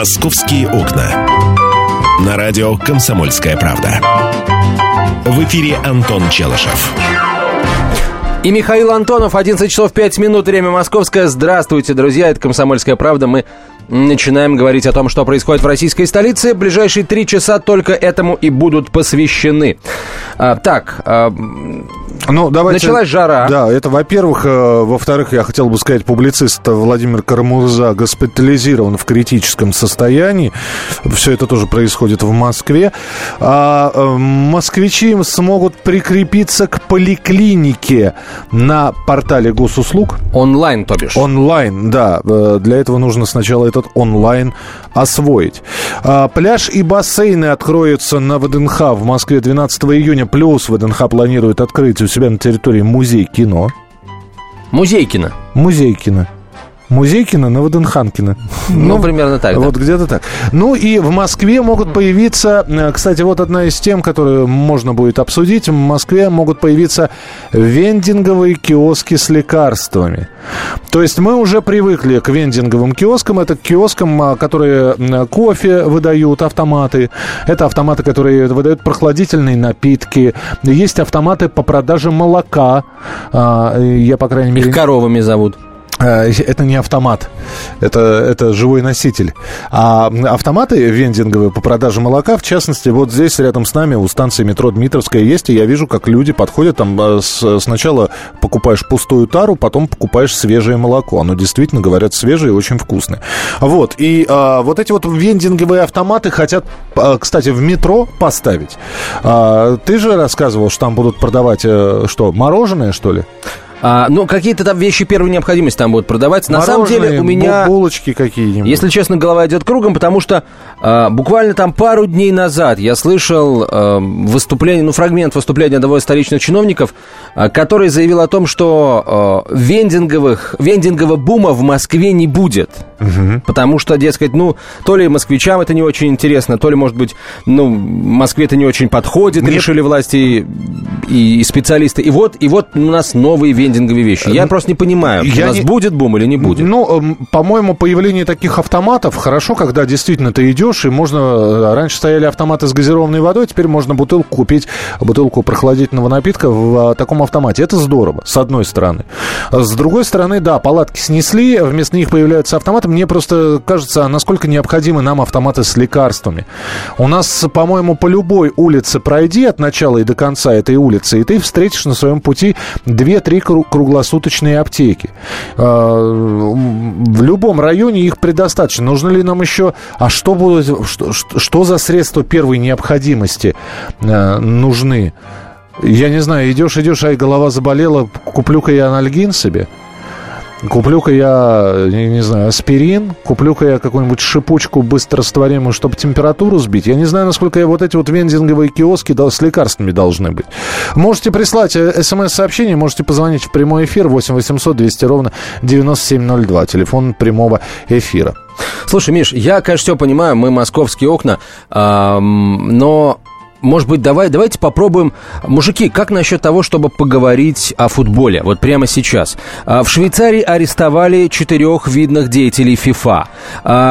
«Московские окна». На радио «Комсомольская правда». В эфире Антон Челышев. И Михаил Антонов, 11 часов 5 минут, время московское. Здравствуйте, друзья, это «Комсомольская правда». Мы начинаем говорить о том, что происходит в российской столице. Ближайшие три часа только этому и будут посвящены. А, так, а, ну, давайте, началась жара. Да, это во-первых. Э, во-вторых, я хотел бы сказать, публицист Владимир Карамурза госпитализирован в критическом состоянии. Все это тоже происходит в Москве. А э, москвичи смогут прикрепиться к поликлинике на портале госуслуг. Онлайн, то бишь. Онлайн, да. Э, для этого нужно сначала этот онлайн освоить. А, пляж и бассейны откроются на ВДНХ в Москве 12 июня. Плюс ВДНХ планирует открыть себя на территории музей кино. Музей кино. Музей кино. Музейкина на Ваденханкина. Ну, ну, примерно так, Вот да. где-то так. Ну, и в Москве могут появиться... Э, кстати, вот одна из тем, которую можно будет обсудить. В Москве могут появиться вендинговые киоски с лекарствами. То есть мы уже привыкли к вендинговым киоскам. Это к киоскам, а, которые кофе выдают, автоматы. Это автоматы, которые выдают прохладительные напитки. Есть автоматы по продаже молока. А, я, по крайней мере... Их коровами зовут. Э, это не автомат, это, это живой носитель. А автоматы вендинговые по продаже молока, в частности, вот здесь рядом с нами у станции метро Дмитровская есть, и я вижу, как люди подходят, там э, с, сначала покупаешь пустую тару, потом покупаешь свежее молоко. Оно действительно, говорят, свежее и очень вкусное. Вот, и а, вот эти вот вендинговые автоматы хотят, а, кстати, в метро поставить. А, ты же рассказывал, что там будут продавать, что, мороженое, что ли? А, ну, какие-то там вещи первой необходимости там будут продаваться. На самом деле у меня... булочки какие-нибудь. Если честно, голова идет кругом, потому что а, буквально там пару дней назад я слышал а, выступление, ну, фрагмент выступления одного из столичных чиновников, а, который заявил о том, что а, вендинговых, вендингового бума в Москве не будет. Угу. Потому что, дескать, ну, то ли москвичам это не очень интересно, то ли, может быть, ну, Москве это не очень подходит, Мне... решили власти и, и специалисты. И вот, и вот у нас новые вендинговые вендинговые вещи. Я просто не понимаю, я у нас не... будет бум или не будет. Ну, эм, по-моему, появление таких автоматов хорошо, когда действительно ты идешь, и можно... Э, раньше стояли автоматы с газированной водой, теперь можно бутылку купить, бутылку прохладительного напитка в э, таком автомате. Это здорово, с одной стороны. С другой стороны, да, палатки снесли, вместо них появляются автоматы. Мне просто кажется, насколько необходимы нам автоматы с лекарствами. У нас, по-моему, по любой улице пройди от начала и до конца этой улицы, и ты встретишь на своем пути 2-3 круглосуточные аптеки. А, в любом районе их предостаточно. Нужно ли нам еще... А что, будет, что, что за средства первой необходимости а, нужны? Я не знаю, идешь, идешь, ай, голова заболела, куплю-ка я анальгин себе – Куплю-ка я, не, не знаю, аспирин, куплю-ка я какую-нибудь шипучку быстрорастворимую, чтобы температуру сбить. Я не знаю, насколько я вот эти вот вендинговые киоски с лекарствами должны быть. Можете прислать э, смс-сообщение, можете позвонить в прямой эфир 8 800 200 ровно 9702, телефон прямого эфира. Слушай, Миш, я, конечно, все понимаю, мы московские окна, эм, но может быть, давай, давайте попробуем. Мужики, как насчет того, чтобы поговорить о футболе? Вот прямо сейчас. А, в Швейцарии арестовали четырех видных деятелей ФИФА.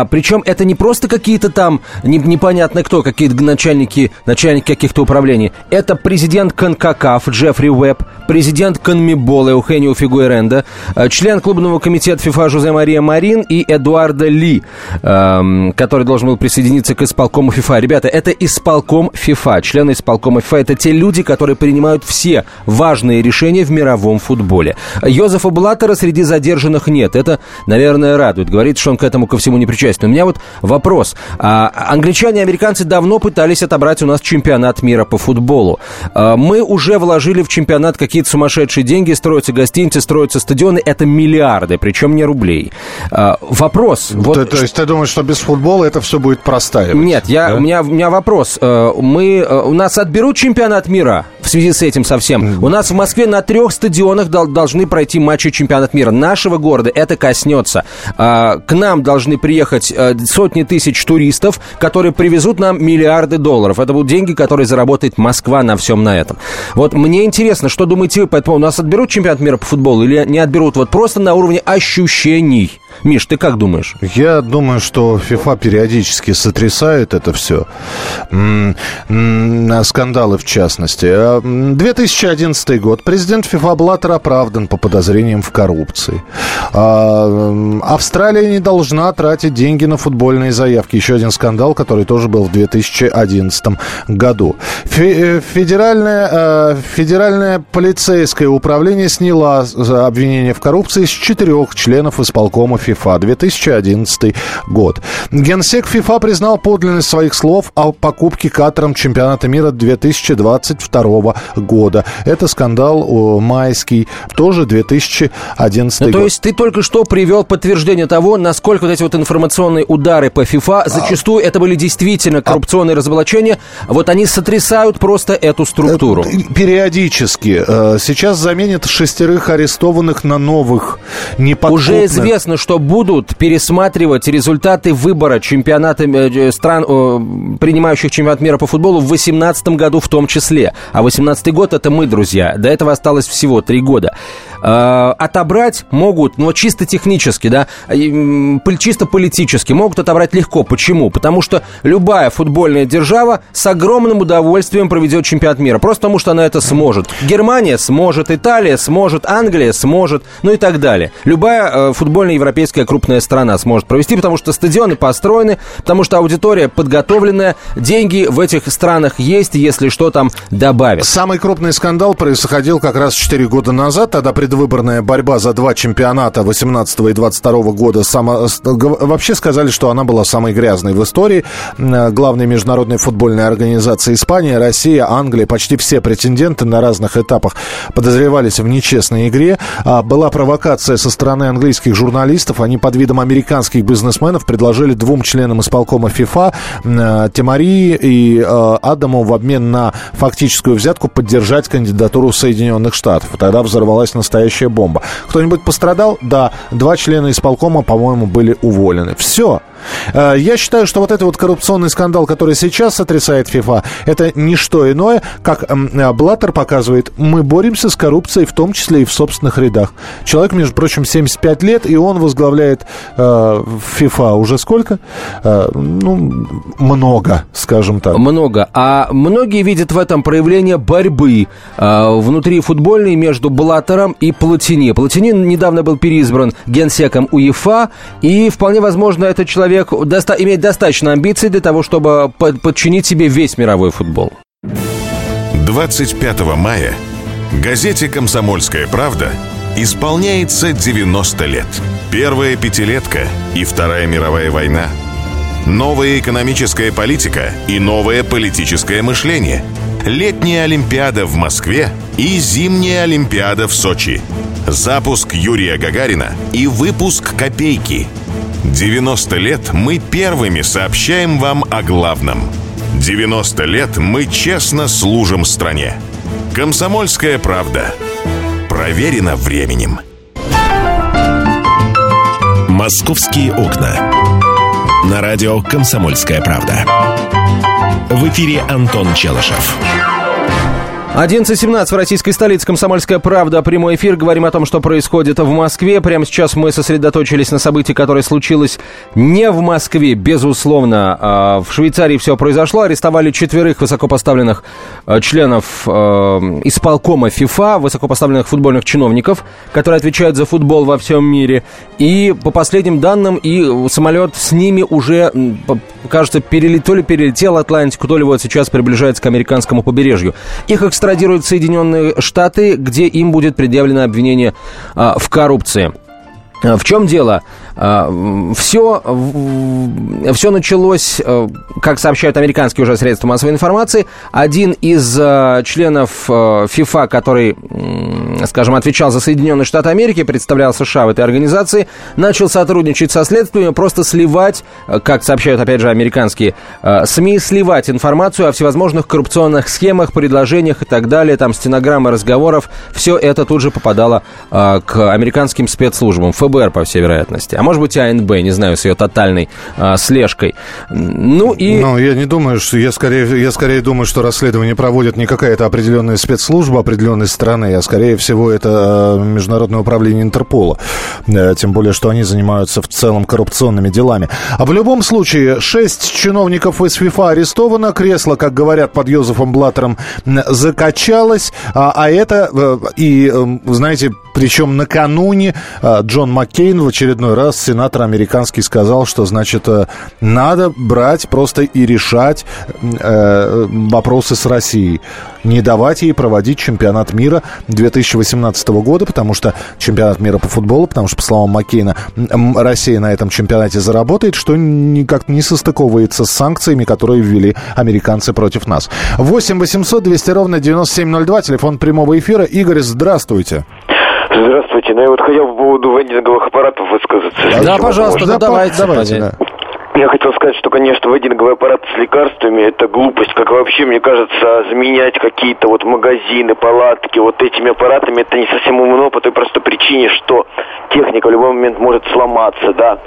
Причем это не просто какие-то там непонятно кто, какие-то начальники, начальники каких-то управлений. Это президент Конкакаф Джеффри Уэбб, президент Конмебола Эухенио Фигуэренда, а, член клубного комитета ФИФА Жозе Мария Марин и Эдуарда Ли, который должен был присоединиться к исполкому ФИФА. Ребята, это исполком ФИФА члены исполкома ФИФА – это те люди, которые принимают все важные решения в мировом футболе. Йозефа Блаттера среди задержанных нет. Это, наверное, радует. Говорит, что он к этому ко всему не причастен. У меня вот вопрос. А, англичане и американцы давно пытались отобрать у нас чемпионат мира по футболу. А, мы уже вложили в чемпионат какие-то сумасшедшие деньги, строятся гостиницы, строятся стадионы. Это миллиарды, причем не рублей. А, вопрос. Вот, то, то есть ты думаешь, что без футбола это все будет простаивать? Нет, я, да? у, меня, у меня вопрос. Э, мы Э, у нас отберут чемпионат мира в связи с этим совсем. У нас в Москве на трех стадионах должны пройти матчи чемпионат мира. Нашего города это коснется. А, к нам должны приехать э, сотни тысяч туристов, которые привезут нам миллиарды долларов. Это будут деньги, которые заработает Москва на всем на этом. Вот мне интересно, что думаете вы, поэтому у нас отберут чемпионат мира по футболу или не отберут? Вот просто на уровне ощущений. Миш, ты как думаешь? Я думаю, что ФИФА периодически сотрясает это все. Скандалы в частности. 2011 а, год. Президент ФИФА Блаттер оправдан по подозрениям в коррупции. А, Австралия не должна тратить деньги на футбольные заявки. Еще один скандал, который тоже был в 2011 году. Э, федеральное, федеральное полицейское управление сняло обвинение в коррупции с четырех членов исполкома ФИФА. 2011 год. Генсек ФИФА признал подлинность своих слов о покупке Катаром чемпионата мира 2022 года. Это скандал майский, тоже 2011 ну, год. То есть ты только что привел подтверждение того, насколько вот эти вот информационные удары по ФИФА, а. зачастую это были действительно коррупционные разоблачения, вот они сотрясают просто эту структуру. Э, периодически. Э, сейчас заменят шестерых арестованных на новых, неподкупных. Уже известно, что будут пересматривать результаты выбора чемпионата э, стран, принимающих чемпионат мира по футболу в 2018 году в том числе. А 2018 год это мы, друзья. До этого осталось всего три года. Отобрать могут, но чисто технически, да, чисто политически могут отобрать легко. Почему? Потому что любая футбольная держава с огромным удовольствием проведет чемпионат мира. Просто потому, что она это сможет. Германия сможет, Италия сможет, Англия сможет, ну и так далее. Любая э, футбольная европейская крупная страна сможет провести, потому что стадионы построены, потому что аудитория подготовленная, деньги в этих странах есть, если что там добавят. Самый крупный скандал происходил как раз 4 года назад, тогда предвыборная борьба за два чемпионата 18 и 22 года. Само... Вообще сказали, что она была самой грязной в истории. Э, главной международной футбольной организации Испания, Россия, Англия, почти все претенденты на разных этапах подозревались в нечестной игре. А, была провокация со стороны английских журналистов. Они под видом американских бизнесменов предложили двум членам исполкома ФИФА, э, Тимари и э, Адаму, в обмен на фактическую взятку поддержать кандидатуру Соединенных Штатов. Тогда взорвалась настоящая бомба. Кто-нибудь пострадал? Да. Два члена исполкома, по-моему, были уволены. Все. Э, я считаю, что вот этот вот коррупционный скандал, который сейчас сотрясает ФИФА, это не что иное, как э, Блаттер показывает, мы боремся с коррупцией, в том числе и в собственных рядах. Человек, между прочим, 75 лет, и он возглавляет э, ФИФА уже сколько? Э, ну, много, скажем так. Много. А многие видят в этом проявление борьбы э, внутри футбольной между Блаттером и Платини. Платини недавно был переизбран генсеком УЕФА, и вполне возможно, этот человек человек доста- имеет достаточно амбиций для того, чтобы под- подчинить себе весь мировой футбол. 25 мая газете «Комсомольская правда» исполняется 90 лет. Первая пятилетка и Вторая мировая война. Новая экономическая политика и новое политическое мышление. Летняя Олимпиада в Москве и зимняя Олимпиада в Сочи. Запуск Юрия Гагарина и выпуск «Копейки» – 90 лет мы первыми сообщаем вам о главном. 90 лет мы честно служим стране. Комсомольская правда. Проверено временем. Московские окна. На радио «Комсомольская правда». В эфире Антон Челышев. 11.17 в российской столице «Комсомольская правда». Прямой эфир. Говорим о том, что происходит в Москве. Прямо сейчас мы сосредоточились на событии, которое случилось не в Москве, безусловно. А в Швейцарии все произошло. Арестовали четверых высокопоставленных а, членов э, исполкома ФИФА, высокопоставленных футбольных чиновников, которые отвечают за футбол во всем мире. И по последним данным, и самолет с ними уже, кажется, перелет, то ли перелетел Атлантику, то ли вот сейчас приближается к американскому побережью. Их экстрадируют в Соединенные Штаты, где им будет предъявлено обвинение а, в коррупции. А, в чем дело? Все, а, все началось, а, как сообщают американские уже средства массовой информации. Один из членов ФИФА, который, скажем, отвечал за Соединенные Штаты Америки, представлял США в этой организации, начал сотрудничать со следствием, просто сливать, как сообщают, опять же, американские СМИ, сливать информацию о всевозможных коррупционных схемах, предложениях и так далее, там стенограммы разговоров. Все это тут же попадало к американским спецслужбам, ФБР, по всей вероятности. А может быть, АНБ, не знаю, с ее тотальной слежкой. Ну и... Ну, я не думаю, что... Я скорее, я скорее думаю, что расследование проводит не какая-то определенная спецслужба определенной страны, а скорее всего это э, Международное управление Интерпола. Э, тем более, что они занимаются в целом коррупционными делами. А в любом случае, шесть чиновников из ФИФА арестовано, кресло, как говорят, под Йозефом Блаттером закачалось, а, а это, э, и, знаете, причем накануне Джон Маккейн в очередной раз, сенатор американский, сказал, что, значит, надо брать просто и решать э, вопросы с Россией. Не давать ей проводить чемпионат мира 2018 года, потому что чемпионат мира по футболу, потому что, по словам Маккейна, Россия на этом чемпионате заработает, что никак не состыковывается с санкциями, которые ввели американцы против нас. 8 800 200 ровно 9702, телефон прямого эфира. Игорь, здравствуйте. Здравствуйте. Ну, я вот хотел по поводу вендинговых аппаратов высказаться. Да, пожалуйста, да, давайте. давайте да. Я хотел сказать, что, конечно, вейдинговый аппарат с лекарствами – это глупость. Как вообще, мне кажется, заменять какие-то вот магазины, палатки вот этими аппаратами – это не совсем умно по той простой причине, что техника в любой момент может сломаться, да.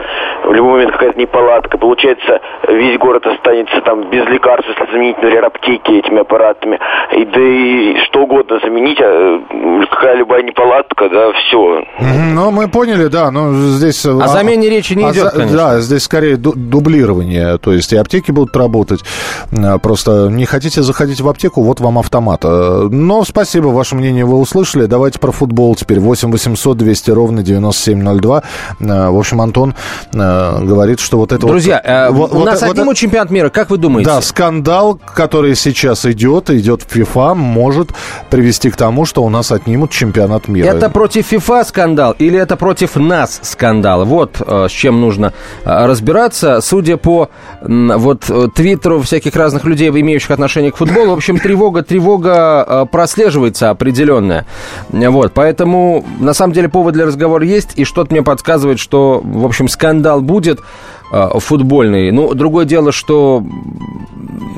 В любой момент какая-то неполадка. Получается, весь город останется там без лекарств, если заменить, например, аптеки этими аппаратами. И да и что угодно заменить, а какая любая неполадка, да, все. Ну, мы поняли, да, но здесь... О замене речи не идет, конечно. Да, здесь скорее дублирование, то есть и аптеки будут работать. А, просто не хотите заходить в аптеку, вот вам автомат. А, но спасибо, ваше мнение вы услышали. Давайте про футбол теперь. 8 800 200 ровно 9702. А, в общем, Антон говорит, что вот это Друзья, вот... Друзья, вот, у нас вот, отнимут вот, чемпионат мира, как вы думаете? Да, скандал, который сейчас идет, идет в FIFA, может привести к тому, что у нас отнимут чемпионат мира. Это против FIFA скандал или это против нас скандал? Вот с чем нужно разбираться судя по вот э, твиттеру всяких разных людей, имеющих отношение к футболу, в общем, тревога, тревога э, прослеживается определенная. Вот, поэтому, на самом деле, повод для разговора есть, и что-то мне подсказывает, что, в общем, скандал будет футбольный. Ну, другое дело, что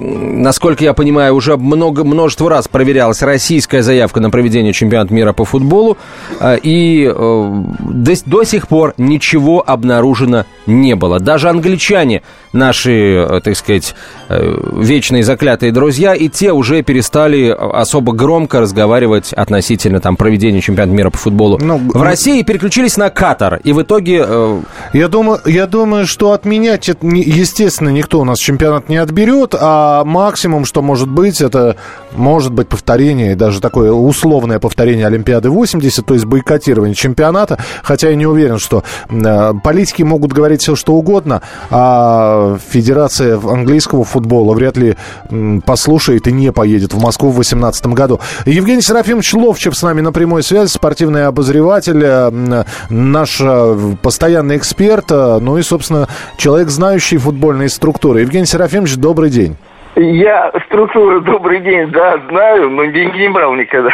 насколько я понимаю, уже много, множество раз проверялась российская заявка на проведение чемпионата мира по футболу, а, и э, до, до сих пор ничего обнаружено не было. Даже англичане, наши, э, так сказать, э, вечные заклятые друзья, и те уже перестали особо громко разговаривать относительно там, проведения чемпионата мира по футболу. Ну, в России переключились на Катар, и в итоге... Я думаю, я думаю, что отменять, естественно, никто у нас чемпионат не отберет, а максимум, что может быть, это может быть повторение, даже такое условное повторение Олимпиады 80, то есть бойкотирование чемпионата. Хотя я не уверен, что э, политики могут говорить все, что угодно, а Федерация английского футбола вряд ли послушает и не поедет в Москву в 2018 году. Евгений Серафимович Ловчев с нами на прямой связи, спортивный обозреватель, э, наш э, постоянный эксперт, ну и, собственно, человек, знающий футбольные структуры. Евгений Серафимович, добрый день. Я структуру «Добрый день», да, знаю, но деньги не брал никогда.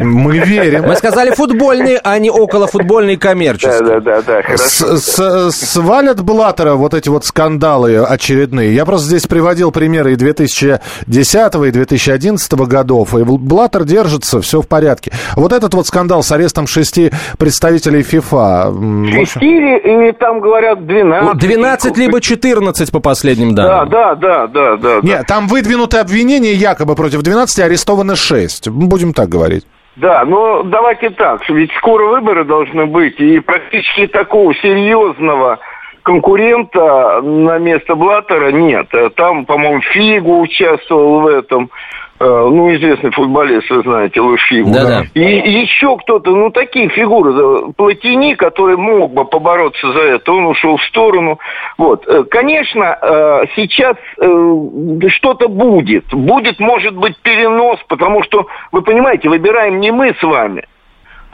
Мы верим. Мы сказали футбольные, а не околофутбольные коммерческие. Да, да, да, да, хорошо. С, свалят Блаттера вот эти вот скандалы очередные. Я просто здесь приводил примеры и 2010 и 2011 годов, и Блаттер держится, все в порядке. Вот этот вот скандал с арестом шести представителей ФИФА. Шести или там говорят 12? 12 либо 14 по последним данным. Да, да, да, да, да. Нет, там выдвинуты обвинения якобы против 12, арестовано 6. Будем так говорить. Да, но давайте так, ведь скоро выборы должны быть, и практически такого серьезного конкурента на место Блаттера нет. Там, по-моему, Фигу участвовал в этом. Э, ну, известный футболист, вы знаете, Лушфигу. Да, да. И, и еще кто-то, ну, такие фигуры. Платини, который мог бы побороться за это, он ушел в сторону. Вот. Э, конечно, э, сейчас что-то будет. Будет, может быть, перенос, потому что, вы понимаете, выбираем не мы с вами –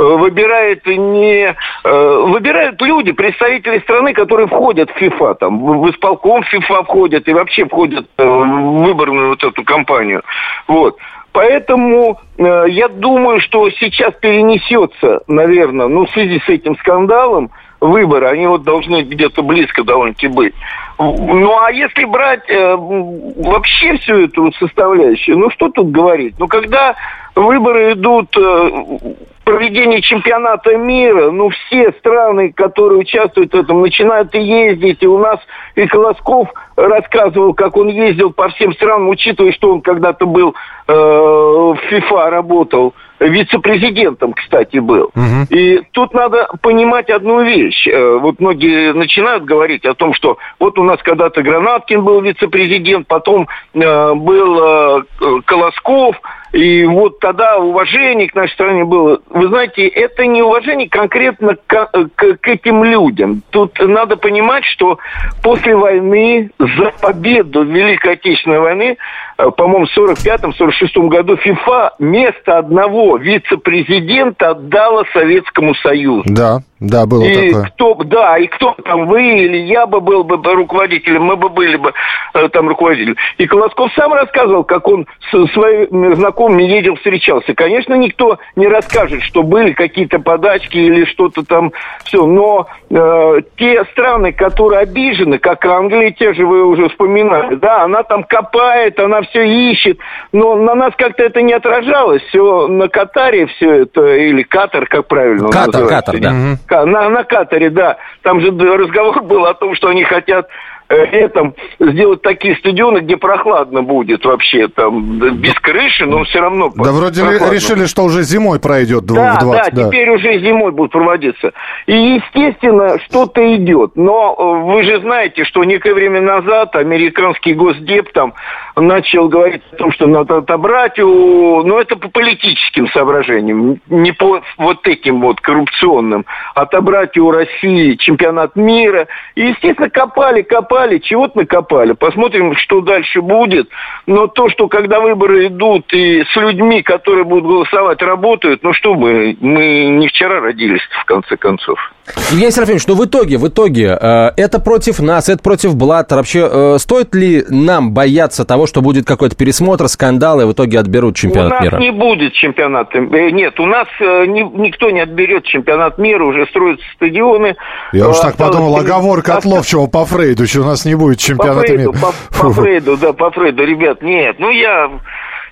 выбирает не... Э, выбирают люди, представители страны, которые входят в ФИФА, там, в исполком ФИФА входят и вообще входят э, в выборную вот эту кампанию. Вот. Поэтому э, я думаю, что сейчас перенесется, наверное, ну, в связи с этим скандалом, выборы, они вот должны где-то близко довольно-таки быть. Ну, а если брать э, вообще всю эту составляющую, ну, что тут говорить? Ну, когда выборы идут э, проведение чемпионата мира, ну, все страны, которые участвуют в этом, начинают ездить. И у нас и Колосков рассказывал, как он ездил по всем странам, учитывая, что он когда-то был э, в ФИФА, работал вице-президентом, кстати, был. Угу. И тут надо понимать одну вещь. Э, вот многие начинают говорить о том, что вот у нас когда-то Гранаткин был вице-президент, потом э, был э, Колосков, и вот тогда уважение к нашей стране было. Вы знаете, это не уважение конкретно к, к, к этим людям. Тут надо понимать, что после войны, за победу Великой Отечественной войны, по-моему, в 45-46 году ФИФА место одного вице-президента отдала Советскому Союзу. Да. Да, было и такое. Кто, да, и кто там, вы или я бы был бы руководителем, мы бы были бы э, там руководителем. И Колосков сам рассказывал, как он со своими знакомыми ездил, встречался. Конечно, никто не расскажет, что были какие-то подачки или что-то там все. Но э, те страны, которые обижены, как Англия, те же вы уже вспоминали, да, она там копает, она все ищет, но на нас как-то это не отражалось. Все на Катаре все это, или Катар, как правильно Катар, Катар, да на, на катере, да. Там же разговор был о том, что они хотят летом сделать такие стадионы, где прохладно будет вообще, там, без крыши, но все равно Да вроде прохладно. решили, что уже зимой пройдет да, в 20. Да, да, теперь уже зимой будут проводиться. И, естественно, что-то идет. Но э, вы же знаете, что некое время назад американский госдеп там начал говорить о том, что надо отобрать у... Ну, это по политическим соображениям, не по вот этим вот коррупционным. Отобрать у России чемпионат мира. И, естественно, копали, копали накопали, чего-то накопали. Посмотрим, что дальше будет. Но то, что когда выборы идут и с людьми, которые будут голосовать, работают, ну что мы, мы не вчера родились, в конце концов. Евгений Серафимович, ну в итоге, в итоге, э, это против нас, это против Блаттера. Вообще, э, стоит ли нам бояться того, что будет какой-то пересмотр, скандал, и в итоге отберут чемпионат мира? У нас мира? не будет чемпионата. Э, нет, у нас э, ни, никто не отберет чемпионат мира, уже строятся стадионы. Я уж так подумал, оговорка от Ловчего по Фрейду, что у нас не будет чемпионата по Фрейду, мира. По, по Фрейду, да, по Фрейду, ребят, нет. Ну, я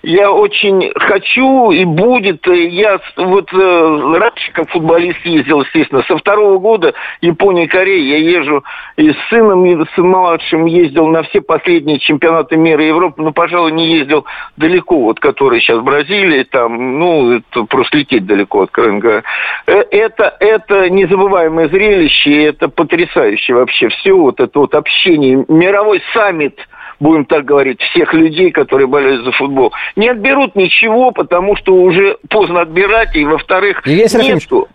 я очень хочу и будет. Я вот э, раньше как футболист ездил, естественно, со второго года Япония, Корея. Я езжу и с сыном, и с младшим ездил на все последние чемпионаты мира и Европы, но, пожалуй, не ездил далеко, вот которые сейчас в Бразилии, там, ну, это просто лететь далеко, откровенно говоря. Э, это, это незабываемое зрелище, это потрясающе вообще все, вот это вот общение, мировой саммит – будем так говорить, всех людей, которые болеют за футбол. Не отберут ничего, потому что уже поздно отбирать, и, во-вторых, нет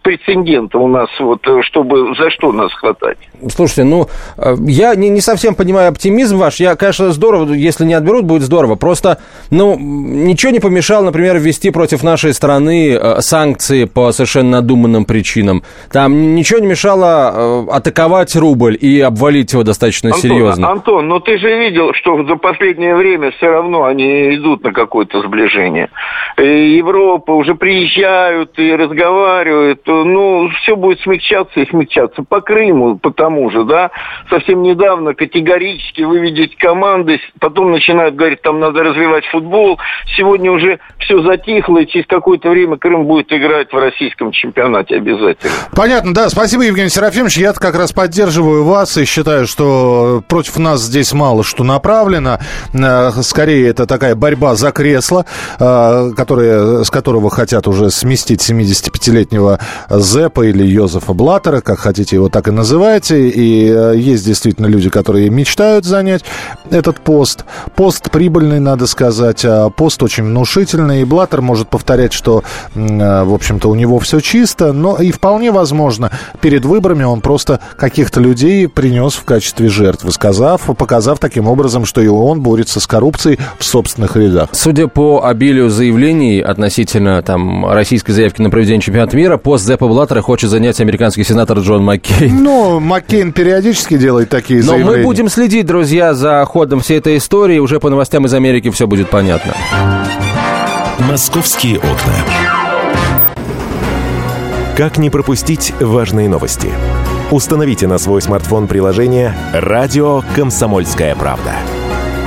прецедента у нас, вот, чтобы за что нас хватать. Слушайте, ну, э, я не, не совсем понимаю оптимизм ваш. Я, конечно, здорово, если не отберут, будет здорово. Просто, ну, ничего не помешало, например, ввести против нашей страны э, санкции по совершенно надуманным причинам. Там ничего не мешало э, атаковать рубль и обвалить его достаточно Антон, серьезно. Антон, но ты же видел, что за последнее время все равно они идут на какое-то сближение. Европа уже приезжают и разговаривают. Ну, все будет смягчаться и смягчаться. По Крыму, по тому же, да, совсем недавно категорически выведить команды, потом начинают говорить, там надо развивать футбол. Сегодня уже все затихло, и через какое-то время Крым будет играть в российском чемпионате обязательно. Понятно, да. Спасибо, Евгений Серафимович. Я как раз поддерживаю вас и считаю, что против нас здесь мало что направлено направлена. Э, скорее, это такая борьба за кресло, э, которое, с которого хотят уже сместить 75-летнего Зепа или Йозефа Блаттера, как хотите его так и называйте. И э, есть действительно люди, которые мечтают занять этот пост. Пост прибыльный, надо сказать, а пост очень внушительный. И Блаттер может повторять, что, в общем-то, у него все чисто, но и вполне возможно, перед выборами он просто каких-то людей принес в качестве жертвы, сказав, показав таким образом, что что и он борется с коррупцией в собственных рядах. Судя по обилию заявлений относительно там, российской заявки на проведение чемпионата мира, пост Зеппа Блаттера хочет занять американский сенатор Джон Маккейн. Ну, Маккейн периодически делает такие Но заявления. Но мы будем следить, друзья, за ходом всей этой истории. Уже по новостям из Америки все будет понятно. «Московские окна». Как не пропустить важные новости? Установите на свой смартфон приложение «Радио Комсомольская правда».